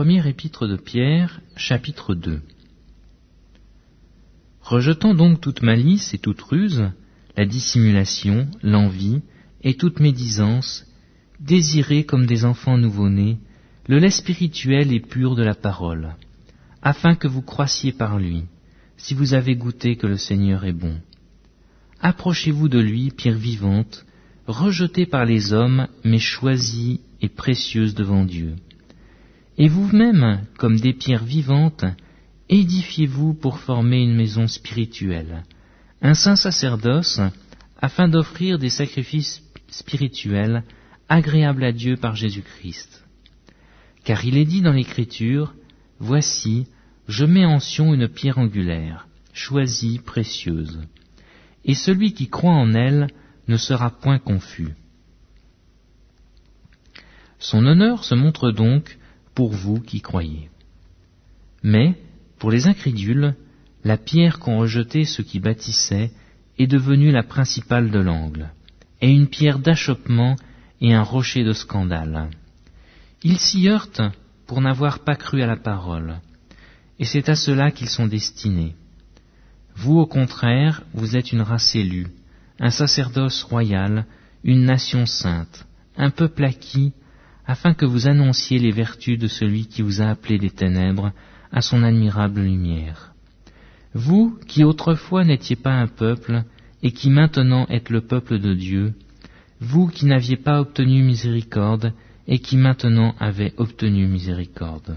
Première épître de Pierre, chapitre 2 Rejetant donc toute malice et toute ruse, la dissimulation, l'envie et toute médisance, désirez comme des enfants nouveau-nés le lait spirituel et pur de la parole, afin que vous croissiez par lui, si vous avez goûté que le Seigneur est bon. Approchez-vous de lui, pierre vivante, rejetée par les hommes, mais choisie et précieuse devant Dieu. Et vous-même, comme des pierres vivantes, édifiez-vous pour former une maison spirituelle, un saint sacerdoce, afin d'offrir des sacrifices spirituels agréables à Dieu par Jésus-Christ. Car il est dit dans l'Écriture, Voici, je mets en Sion une pierre angulaire, choisie, précieuse, et celui qui croit en elle ne sera point confus. Son honneur se montre donc pour vous qui croyez. Mais, pour les incrédules, la pierre qu'ont rejetée ceux qui bâtissaient est devenue la principale de l'angle, et une pierre d'achoppement et un rocher de scandale. Ils s'y heurtent pour n'avoir pas cru à la parole, et c'est à cela qu'ils sont destinés. Vous, au contraire, vous êtes une race élue, un sacerdoce royal, une nation sainte, un peuple acquis, afin que vous annonciez les vertus de celui qui vous a appelé des ténèbres à son admirable lumière. Vous qui autrefois n'étiez pas un peuple, et qui maintenant êtes le peuple de Dieu, vous qui n'aviez pas obtenu miséricorde, et qui maintenant avez obtenu miséricorde.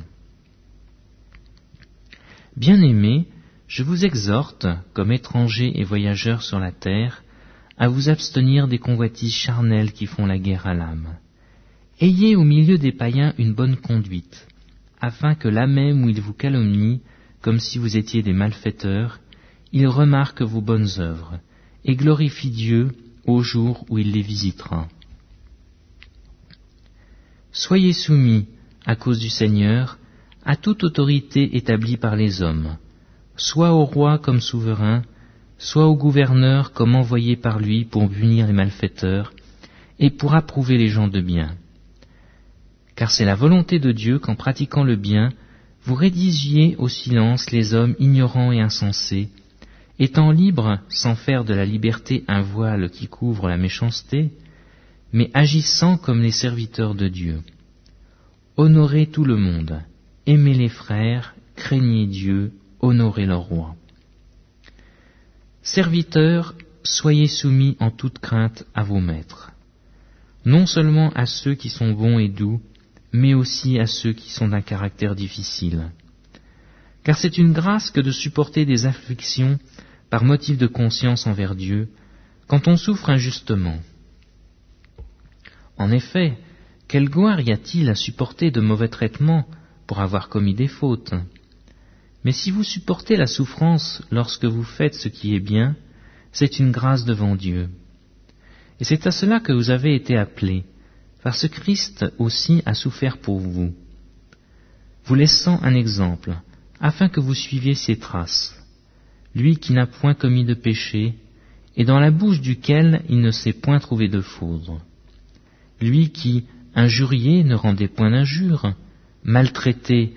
Bien-aimés, je vous exhorte, comme étrangers et voyageurs sur la terre, à vous abstenir des convoitises charnelles qui font la guerre à l'âme. Ayez au milieu des païens une bonne conduite, afin que là même où ils vous calomnient, comme si vous étiez des malfaiteurs, ils remarquent vos bonnes œuvres, et glorifient Dieu au jour où il les visitera. Soyez soumis, à cause du Seigneur, à toute autorité établie par les hommes, soit au roi comme souverain, soit au gouverneur comme envoyé par lui pour punir les malfaiteurs et pour approuver les gens de bien car c'est la volonté de Dieu qu'en pratiquant le bien, vous rédigiez au silence les hommes ignorants et insensés, étant libres sans faire de la liberté un voile qui couvre la méchanceté, mais agissant comme les serviteurs de Dieu. Honorez tout le monde, aimez les frères, craignez Dieu, honorez leur roi. Serviteurs, soyez soumis en toute crainte à vos maîtres, non seulement à ceux qui sont bons et doux, mais aussi à ceux qui sont d'un caractère difficile. Car c'est une grâce que de supporter des afflictions par motif de conscience envers Dieu, quand on souffre injustement. En effet, quelle gloire y a-t-il à supporter de mauvais traitements pour avoir commis des fautes? Mais si vous supportez la souffrance lorsque vous faites ce qui est bien, c'est une grâce devant Dieu. Et c'est à cela que vous avez été appelés, parce que Christ aussi a souffert pour vous, vous laissant un exemple, afin que vous suiviez ses traces, lui qui n'a point commis de péché, et dans la bouche duquel il ne s'est point trouvé de foudre, lui qui, injurié, ne rendait point d'injure, maltraité,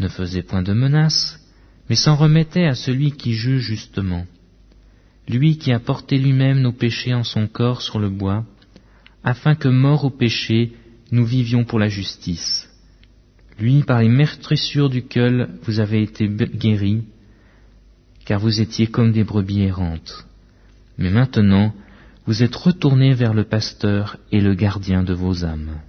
ne faisait point de menaces, mais s'en remettait à celui qui juge justement, lui qui a porté lui-même nos péchés en son corps sur le bois, afin que, mort au péché, nous vivions pour la justice. Lui, par les meurtrissures du cœur, vous avez été guéris, car vous étiez comme des brebis errantes. Mais maintenant, vous êtes retournés vers le pasteur et le gardien de vos âmes.